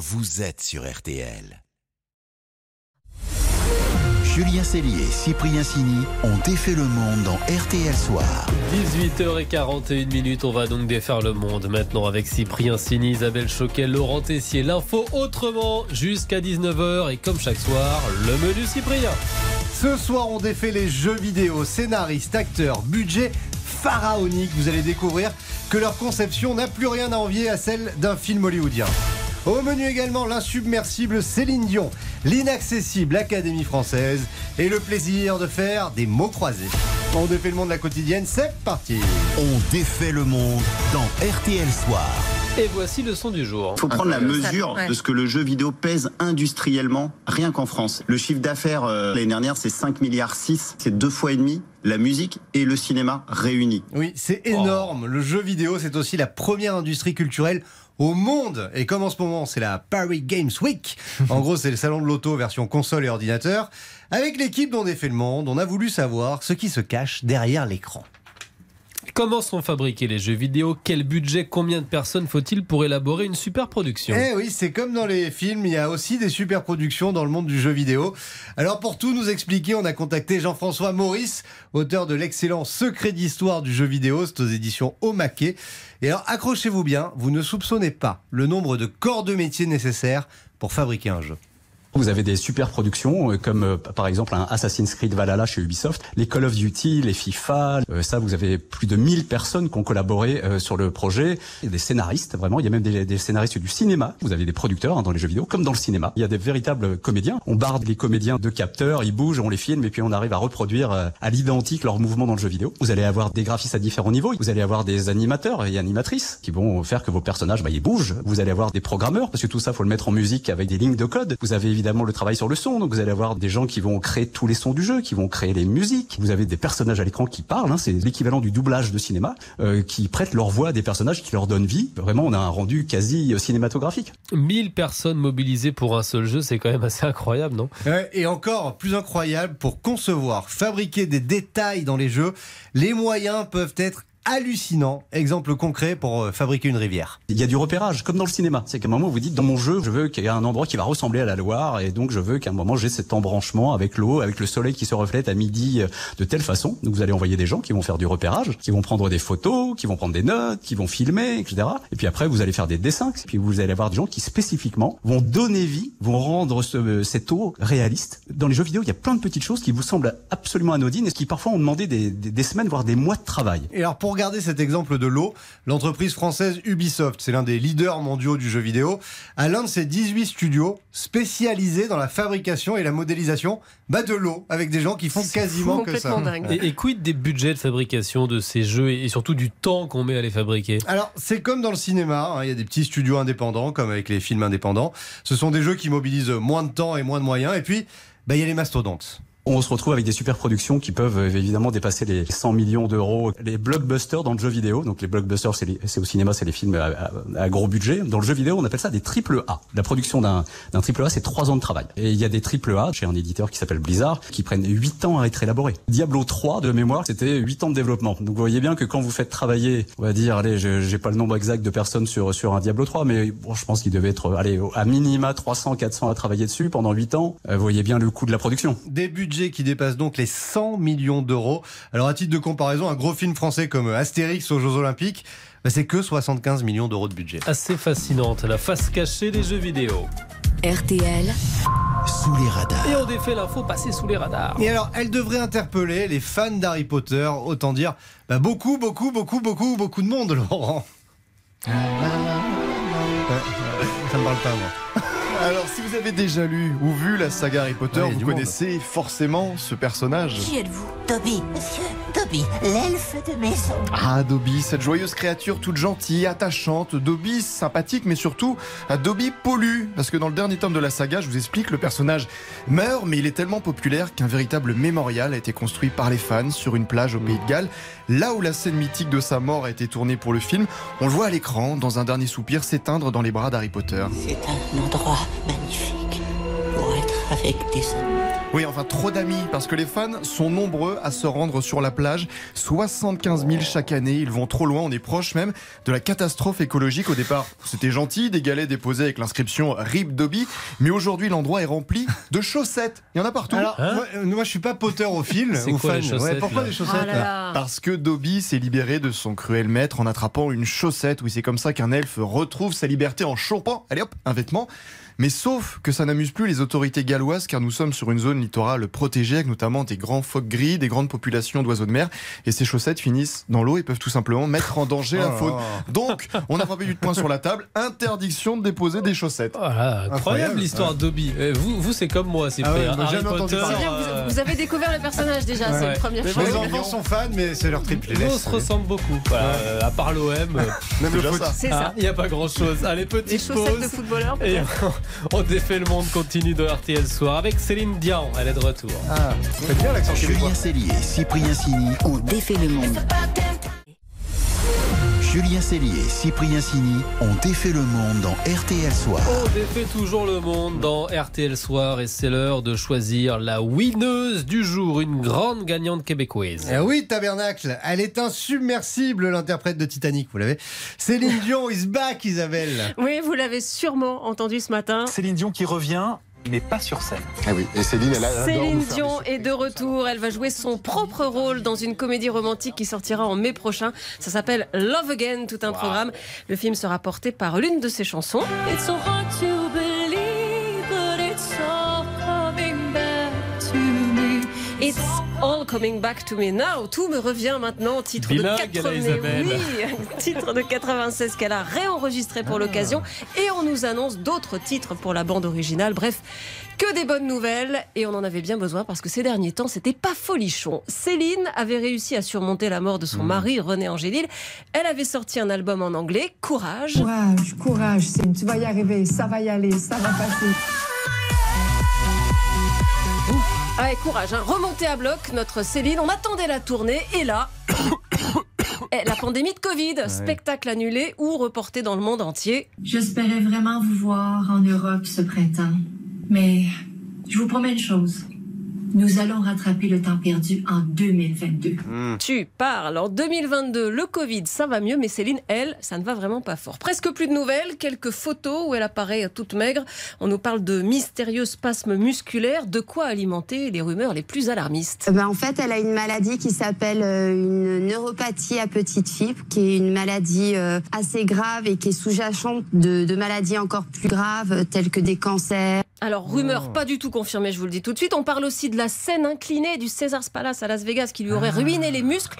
vous êtes sur RTL. Julien Cellier et Cyprien Sini ont défait le monde dans RTL Soir. 18h41 minutes, on va donc défaire le monde maintenant avec Cyprien Sini, Isabelle Choquel, Laurent Tessier. L'info autrement jusqu'à 19h et comme chaque soir, le menu Cyprien. Ce soir, on défait les jeux vidéo, scénaristes, acteurs, budget pharaonique. Vous allez découvrir que leur conception n'a plus rien à envier à celle d'un film hollywoodien. Au menu également l'insubmersible Céline Dion, l'inaccessible Académie française et le plaisir de faire des mots croisés. On défait le monde de la quotidienne, c'est parti On défait le monde dans RTL Soir. Et voici le son du jour. Il faut prendre la mesure de ce que le jeu vidéo pèse industriellement, rien qu'en France. Le chiffre d'affaires euh, l'année dernière, c'est 5 milliards 6, c'est deux fois et demi la musique et le cinéma réunis. Oui, c'est énorme. Le jeu vidéo, c'est aussi la première industrie culturelle au monde. Et comme en ce moment, c'est la Paris Games Week. En gros, c'est le salon de l'auto version console et ordinateur. Avec l'équipe dont défait le monde, on a voulu savoir ce qui se cache derrière l'écran. Comment sont fabriqués les jeux vidéo? Quel budget? Combien de personnes faut-il pour élaborer une super production Eh oui, c'est comme dans les films, il y a aussi des super productions dans le monde du jeu vidéo. Alors pour tout nous expliquer, on a contacté Jean-François Maurice, auteur de l'excellent Secret d'histoire du jeu vidéo, c'est aux éditions Omaquet. Et alors accrochez-vous bien, vous ne soupçonnez pas le nombre de corps de métier nécessaires pour fabriquer un jeu. Vous avez des super productions euh, comme euh, par exemple un Assassin's Creed Valhalla chez Ubisoft, les Call of Duty, les FIFA, euh, ça vous avez plus de 1000 personnes qui ont collaboré euh, sur le projet, Il y a des scénaristes vraiment, il y a même des, scénaristes du cinéma, vous avez des producteurs hein, dans les jeux vidéo comme dans le cinéma, il y a des véritables comédiens, on barde les comédiens de capteurs, ils bougent, on les filme et puis on arrive à reproduire euh, à l'identique leurs mouvements dans le jeu vidéo. Vous allez avoir des graphistes à différents niveaux, vous allez avoir des animateurs et animatrices qui vont faire que vos personnages bah, ils bougent, vous allez avoir des programmeurs parce que tout ça faut le mettre en musique avec des lignes de code, vous avez évidemment le travail sur le son, donc vous allez avoir des gens qui vont créer tous les sons du jeu, qui vont créer les musiques, vous avez des personnages à l'écran qui parlent, hein, c'est l'équivalent du doublage de cinéma, euh, qui prêtent leur voix à des personnages qui leur donnent vie. Vraiment on a un rendu quasi euh, cinématographique. 1000 personnes mobilisées pour un seul jeu, c'est quand même assez incroyable, non? Et encore plus incroyable, pour concevoir, fabriquer des détails dans les jeux, les moyens peuvent être hallucinants. Exemple concret pour euh, fabriquer une rivière. Il y a du repérage, comme dans le cinéma. C'est qu'à un moment, vous dites, dans mon jeu, je veux qu'il y ait un endroit qui va ressembler à la Loire, et donc je veux qu'à un moment, j'ai cet embranchement avec l'eau, avec le soleil qui se reflète à midi euh, de telle façon. Donc vous allez envoyer des gens qui vont faire du repérage, qui vont prendre des photos, qui vont prendre des notes, qui vont filmer, etc. Et puis après, vous allez faire des dessins, puis vous allez avoir des gens qui spécifiquement vont donner vie, vont rendre ce, cette eau réaliste. Dans les jeux vidéo, il y a plein de petites choses qui vous semblent absolument anodines, et qui parfois ont demandé des, des, des semaines, voire des mois de travail. Et alors pour garder cet exemple de l'eau, l'entreprise française Ubisoft, c'est l'un des leaders mondiaux du jeu vidéo, a l'un de ses 18 studios spécialisés dans la fabrication et la modélisation bah, de l'eau, avec des gens qui font quasiment que ça. et, et quid des budgets de fabrication de ces jeux et, et surtout du temps qu'on met à les fabriquer? Alors, c'est comme dans le cinéma, hein, il y a des petits studios indépendants, comme avec les films indépendants. Ce sont des jeux qui mobilisent moins de temps et moins de moyens. Et puis, bah, il y a les mastodontes. On se retrouve avec des super productions qui peuvent euh, évidemment dépasser les 100 millions d'euros. Les blockbusters dans le jeu vidéo, donc les blockbusters, c'est au cinéma, c'est les films à, gros budget. Dans le jeu vidéo, on appelle ça des triple A. La production d'un triple A, c'est trois ans de travail. Et il y a des triple A chez un éditeur qui s'appelle Blizzard, qui prennent 8 ans à être élaborés. Diablo 3, de mémoire, c'était 8 ans de développement. Donc vous voyez bien que quand vous faites travailler, on va dire, allez, j'ai pas le nombre exact de personnes sur sur un Diablo 3, mais bon, je pense qu'il devait être, allez, à minima 300, 400 à travailler dessus pendant 8 ans. Euh, vous voyez bien le coût de la production. Des budgets qui dépassent donc les 100 millions d'euros. Alors, à titre de comparaison, un gros film français comme Astérix aux Jeux Olympiques, bah, c'est que 75 millions d'euros de budget. Assez fascinante, la face cachée des jeux vidéo. RTL, Sous les radars. Et on défait l'info passée sous les radars. Et alors, elle devrait interpeller les fans d'Harry Potter, autant dire bah, beaucoup, beaucoup, beaucoup, beaucoup, beaucoup de monde, Laurent. Ouais, ça me parle pas, moi. Alors, si vous avez déjà lu ou vu la saga Harry Potter, Ouais, vous monde. connaissez forcément ce personnage. Qui êtes-vous? Toby, monsieur, Toby, l'elfe de maison. Ah, Dobby, cette joyeuse créature toute gentille, attachante, Dobby sympathique, mais surtout, ah, Dobby pollue. Parce que dans le dernier tome de la saga, je vous explique, le personnage meurt, mais il est tellement populaire qu'un véritable mémorial a été construit par les fans sur une plage au Pays de Galles. Là où la scène mythique de sa mort a été tournée pour le film, on le voit à l'écran, dans un dernier soupir, s'éteindre dans les bras d'Harry Potter. C'est un endroit magnifique pour être avec des amis. Oui, enfin trop d'amis, parce que les fans sont nombreux à se rendre sur la plage. 75 000 chaque année, ils vont trop loin, on est proche même de la catastrophe écologique. Au départ, c'était gentil, des galets déposés avec l'inscription RIP Dobby, mais aujourd'hui l'endroit est rempli de chaussettes. Il y en a partout. Alors, moi, euh, moi, je suis pas poteur au fil. C'est ou quoi, fan. les chaussettes, Ouais, pourquoi des chaussettes Ah là là. Parce que Dobby s'est libéré de son cruel maître en attrapant une chaussette. Oui, c'est comme ça qu'un elfe retrouve sa liberté en chopant, allez hop, un vêtement. Mais sauf que ça n'amuse plus les autorités galloises car nous sommes sur une zone littorale protégée avec notamment des grands phoques gris, des grandes populations d'oiseaux de mer et ces chaussettes finissent dans l'eau et peuvent tout simplement mettre en danger la Oh. faune. Donc, on a frappé du poing sur la table, interdiction de déposer des chaussettes. Voilà, incroyable Incroyable. l'histoire d'Obby. Euh, Vous, vous c'est comme moi, c'est Ah ouais, moi, Harry jamais entendu Potter, parler. C'est bien, vous, vous avez découvert le personnage déjà, c'est Ouais. une première Mais chose. Les enfants sont fans, mais c'est leur triple. les on se ressemble beaucoup. Voilà, euh, à part l'OM, Même C'est le foot. ça. C'est ça. il n'y a pas grand chose. Allez, Les petite chaussettes de pause. footballeur. Et peut-être. on défait le monde continue de RTL Soir avec Céline Dion. Elle est de retour. Ah, bien l'accent. Julien Cellier, Cyprien Sini, On défait le monde. Julien Cellier, Cyprien Sini ont défait le monde dans RTL Soir. On défait toujours le monde dans RTL Soir et c'est l'heure de choisir la winneuse du jour, une grande gagnante québécoise. Eh oui, Tabernacle, elle est insubmersible, l'interprète de Titanic, vous l'avez. Céline Dion is back, Isabelle. Oui, vous l'avez sûrement entendu ce matin. Céline Dion qui revient, mais pas sur scène. Ah oui, et Céline, elle, a- Céline Dion est de retour. Elle va jouer son propre rôle dans une comédie romantique qui sortira en mai prochain. Ça s'appelle Love Again, tout un programme. Le film sera porté par l'une de ses chansons. It's so hard to believe, coming back to me now. Tout me revient maintenant. Titre Bilingue, de elle a 80... Isabelle. Oui, titre de 96 qu'elle a réenregistré pour l'occasion. Et on nous annonce d'autres titres pour la bande originale. Bref, que des bonnes nouvelles. Et on en avait bien besoin parce que ces derniers temps, c'était pas folichon. Céline avait réussi à surmonter la mort de son mari, René Angélil. Elle avait sorti un album en anglais, Courage. Courage, courage, Céline, tu vas y arriver, ça va y aller, ça va passer. Ah ouais, courage, hein. remontez à bloc, notre Céline. On attendait la tournée et là. eh, La pandémie de Covid, spectacle annulé ou reporté dans le monde entier. J'espérais vraiment vous voir en Europe ce printemps. Mais je vous promets une chose. Nous allons rattraper le temps perdu en 2022. Tu parles. En 2022, le Covid, ça va mieux, mais Céline, elle, ça ne va vraiment pas fort. Presque plus de nouvelles, quelques photos où elle apparaît toute maigre. On nous parle de mystérieux spasmes musculaires, de quoi alimenter les rumeurs les plus alarmistes? Ben, en fait, elle a une maladie qui s'appelle euh, une neuropathie à petite fibre, qui est une maladie euh, assez grave et qui est sous-jacente de, de maladies encore plus graves, euh, telles que des cancers. Alors, rumeur pas du tout confirmée, je vous le dis tout de suite. On parle aussi de la scène inclinée du Caesars Palace à Las Vegas qui lui aurait ruiné les muscles.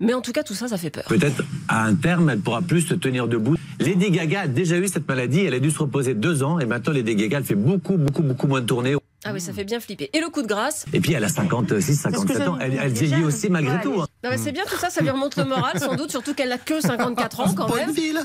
Mais en tout cas, tout ça, ça fait peur. Peut-être à un terme, elle pourra plus se tenir debout. Lady Gaga a déjà eu cette maladie, elle a dû se reposer deux ans et maintenant Lady Gaga elle fait beaucoup, beaucoup, beaucoup moins de tournées. Ah oui, ça fait bien flipper. Et le coup de grâce Et puis elle a 56, 57 ans, elle, elle vieillit aussi malgré tout. hein. non, mais C'est bien tout ça, ça lui remonte le moral, sans doute, surtout qu'elle n'a que 54 ans quand même. Bonneville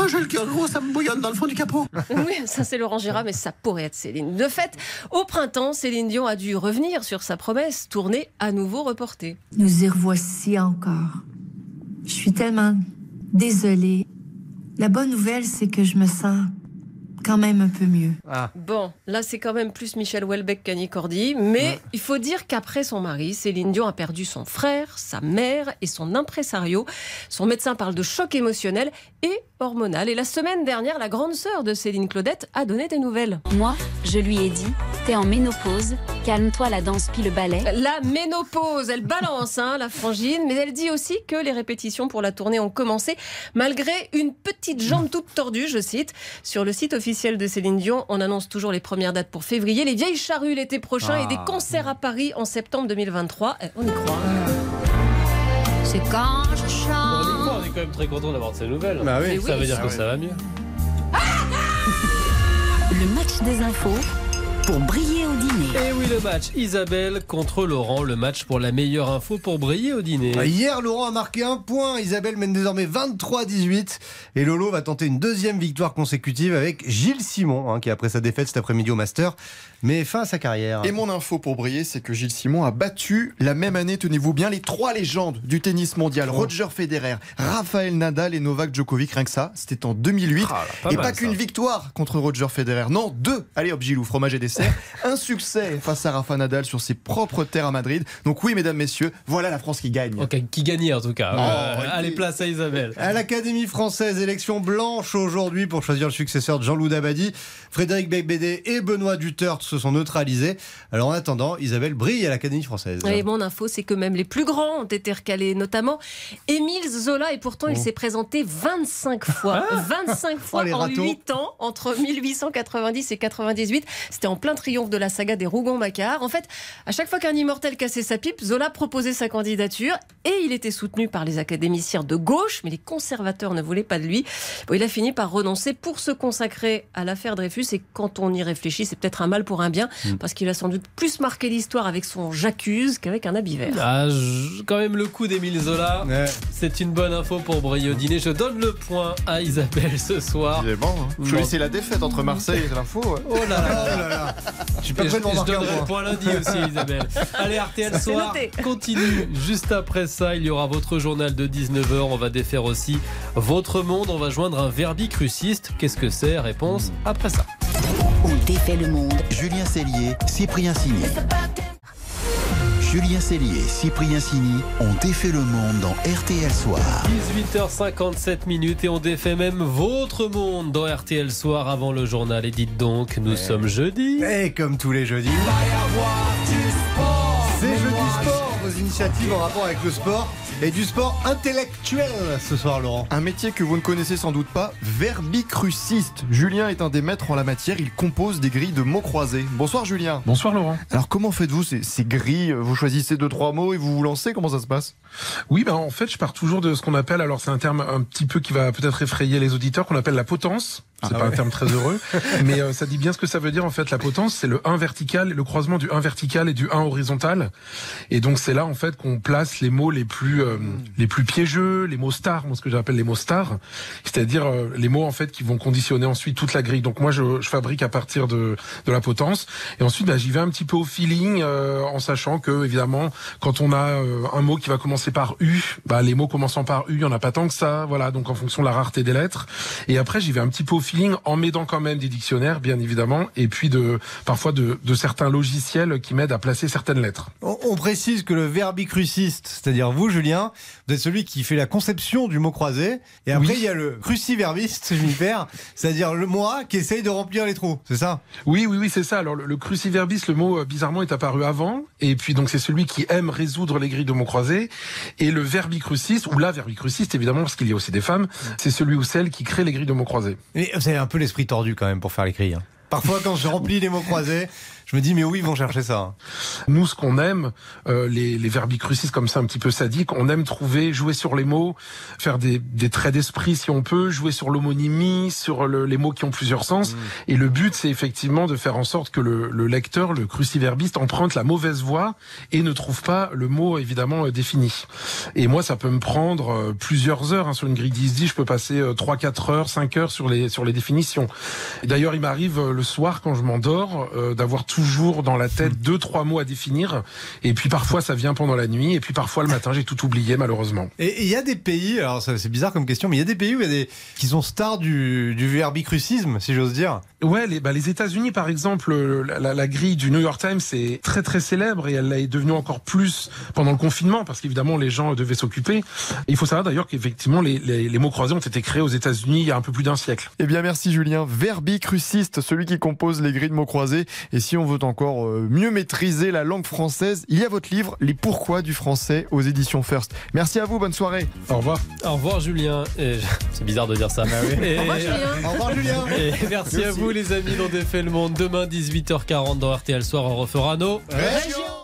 Oh, j'ai le cœur gros, ça me bouillonne dans le fond du capot. Oui, ça c'est Laurent Gérard, mais ça pourrait être Céline. De fait, au printemps, Céline Dion a dû revenir sur sa promesse, tournée à nouveau reportée. Nous y revoici encore. Je suis tellement désolée. La bonne nouvelle, c'est que je me sens quand même un peu mieux. Bon, là c'est quand même plus Michel Houellebecq qu'Annie Cordy, mais il faut dire qu'après son mari, Céline Dion a perdu son frère, sa mère et son impresario. Son médecin parle de choc émotionnel et hormonal. Et la semaine dernière, la grande sœur de Céline Claudette a donné des nouvelles. Moi, je lui ai dit, t'es en ménopause, calme-toi la danse puis le ballet. La ménopause, elle balance hein, la frangine, mais elle dit aussi que les répétitions pour la tournée ont commencé malgré une petite jambe toute tordue, je cite. Sur le site officiel de Céline Dion, on annonce toujours les premières dates pour février, les vieilles charrues l'été prochain et des concerts à Paris en septembre 2023. Eh, On y croit. C'est quand je On y chante. croit, on est quand même très content d'avoir de ces nouvelles. Bah oui. ça oui. veut dire Ah que oui. ça va mieux. Le match des infos pour briller au dîner. Et oui, le match Isabelle contre Laurent, le match pour la meilleure info pour briller au dîner. Ah, Hier, Laurent a marqué un point. Isabelle mène désormais 23-18. Et Lolo va tenter une deuxième victoire consécutive avec Gilles Simon, hein, qui après sa défaite cet après-midi au Master, met fin à sa carrière. Et mon info pour briller, c'est que Gilles Simon a battu la même année, tenez-vous bien, les trois légendes du tennis mondial. Oh. Roger Federer, Rafael Nadal et Novak Djokovic. Rien que ça, c'était en 2008. Ah là, pas et mal, pas qu'une victoire contre Roger Federer. Non, deux. Allez hop, Gilou, fromage et dessert. Un succès face à Rafa Nadal sur ses propres terres à Madrid. Donc oui, mesdames, messieurs, voilà la France qui gagne. Ok, qui gagnait en tout cas. Oh, Euh, allez, place à Isabelle. À l'Académie française, élection blanche aujourd'hui pour choisir le successeur de Jean-Loup Dabadi. Frédéric Becbédé et Benoît Duterte se sont neutralisés. Alors en attendant, Isabelle brille à l'Académie française. Et mon info, c'est que même les plus grands ont été recalés, notamment Émile Zola, et pourtant il Oh. s'est présenté 25 fois. 25 fois Oh, en râteaux. 8 ans, entre 1890 et 98. C'était en plein triomphe de la saga des Rougon-Macquart. En fait, à chaque fois qu'un immortel cassait sa pipe, Zola proposait sa candidature et il était soutenu par les académiciens de gauche, mais les conservateurs ne voulaient pas de lui. Bon, il a fini par renoncer pour se consacrer à l'affaire Dreyfus et quand on y réfléchit, c'est peut-être un mal pour un bien Hmm. parce qu'il a sans doute plus marqué l'histoire avec son J'accuse qu'avec un habit vert. Ah, quand même le coup d'Émile Zola. C'est une bonne info pour briller au dîner. Je donne le point à Isabelle ce soir. Évidemment, hein. Je choisissez la défaite entre Marseille et l'info. ouais. Oh là là. Oh là là. Je suis pas je, je donnerai le point. lundi aussi, Isabelle. Allez, RTL Soir noté. continue. Juste après ça, il y aura votre journal de 19h. On va défaire aussi votre monde. On va joindre un verbicruciste. Qu'est-ce que c'est? Réponse après ça. On défait le monde. Julien Cellier, Cyprien Signé. Julien Cellier, Cyprien Signy ont défait le monde dans RTL Soir. 18h57 minutes et on défait même votre monde dans RTL Soir avant le journal. Et dites donc, nous sommes jeudi. Et comme tous les jeudis, initiatives en rapport avec le sport et du sport intellectuel ce soir, Laurent. Un métier que vous ne connaissez sans doute pas, verbicruciste. Julien est un des maîtres en la matière, il compose des grilles de mots croisés. Bonsoir Julien. Bonsoir Laurent. Alors comment faites-vous ces, ces grilles? Vous choisissez deux trois mots et vous vous lancez? Comment ça se passe? Oui, ben en fait, je pars toujours de ce qu'on appelle, alors c'est un terme un petit peu qui va peut-être effrayer les auditeurs, qu'on appelle la potence. C'est Ah pas ouais. un terme très heureux, mais euh, ça dit bien ce que ça veut dire en fait. La potence, c'est le 1 vertical, le croisement du 1 vertical et du 1 horizontal. Et donc c'est là en fait qu'on place les mots les plus euh, les plus piégeux, les mots stars, moi ce que j'appelle les mots stars, c'est-à-dire euh, les mots en fait qui vont conditionner ensuite toute la grille. Donc moi je, je fabrique à partir de de la potence et ensuite bah, j'y vais un petit peu au feeling euh, en sachant que évidemment quand on a euh, un mot qui va commencer par U, bah les mots commençant par U, il y en a pas tant que ça, voilà. Donc en fonction de la rareté des lettres. Et après j'y vais un petit peu au feeling en m'aidant quand même des dictionnaires bien évidemment et puis de parfois de, de certains logiciels qui m'aident à placer certaines lettres. On, on précise que le verbicruciste, c'est-à-dire vous, Julien, vous êtes celui qui fait la conception du mot croisé. Et après, Oui. il y a le cruciverbiste, si je m'y perds, c'est-à-dire le moi qui essaye de remplir les trous. C'est ça? Oui, oui, oui, c'est ça. Alors le, le cruciverbis, le mot euh, bizarrement est apparu avant, et puis donc c'est celui qui aime résoudre les grilles de mots croisés. Et le verbicruciste, ou la verbicruciste évidemment, parce qu'il y a aussi des femmes, c'est celui ou celle qui crée les grilles de mots croisés. Mais vous avez un peu l'esprit tordu quand même pour faire l'écrit. hein. Parfois, quand je remplis les mots croisés, je me dis, mais où ils vont chercher ça hein? Nous, ce qu'on aime, euh, les, les verbicrucistes comme ça, un petit peu sadiques, on aime trouver, jouer sur les mots, faire des, des traits d'esprit si on peut, jouer sur l'homonymie, sur le- les mots qui ont plusieurs sens. Et le but, c'est effectivement de faire en sorte que le, le lecteur, le cruciverbiste, emprunte la mauvaise voie et ne trouve pas le mot évidemment euh, défini. Et moi, ça peut me prendre euh, plusieurs heures hein, sur une grille 10 je peux passer euh, 3 4 heures, 5 heures sur les sur les définitions. D'ailleurs, il m'arrive euh, le soir quand je m'endors euh, d'avoir toujours dans la tête deux trois mots à définir et puis parfois ça vient pendant la nuit et puis parfois le matin, j'ai tout oublié malheureusement. Et il y a des pays, alors c'est bizarre comme question, mais il y a des pays où il y a des qui sont stars du, du verbicrucisme, si j'ose dire. Ouais, les, bah, les États-Unis, par exemple, euh, la, la- la grille du New York Times est très très célèbre et elle est devenue encore plus pendant le confinement parce qu'évidemment les gens devaient s'occuper. Il faut savoir d'ailleurs qu'effectivement les, les, les mots croisés ont été créés aux États-Unis il y a un peu plus d'un siècle. Eh bien merci Julien, verbicruciste, celui qui compose les grilles de mots croisés. Et si on veut encore euh, mieux maîtriser la langue française, il y a votre livre Les pourquoi du français aux éditions First. Merci à vous, bonne soirée. Au revoir. Au revoir Julien. Et- C'est bizarre de dire ça. Et- Au revoir, Julien. Au revoir Julien. Et merci, à vous les amis d'ont défait le monde. Demain 18h40 dans RTL Soir, on refera nos Région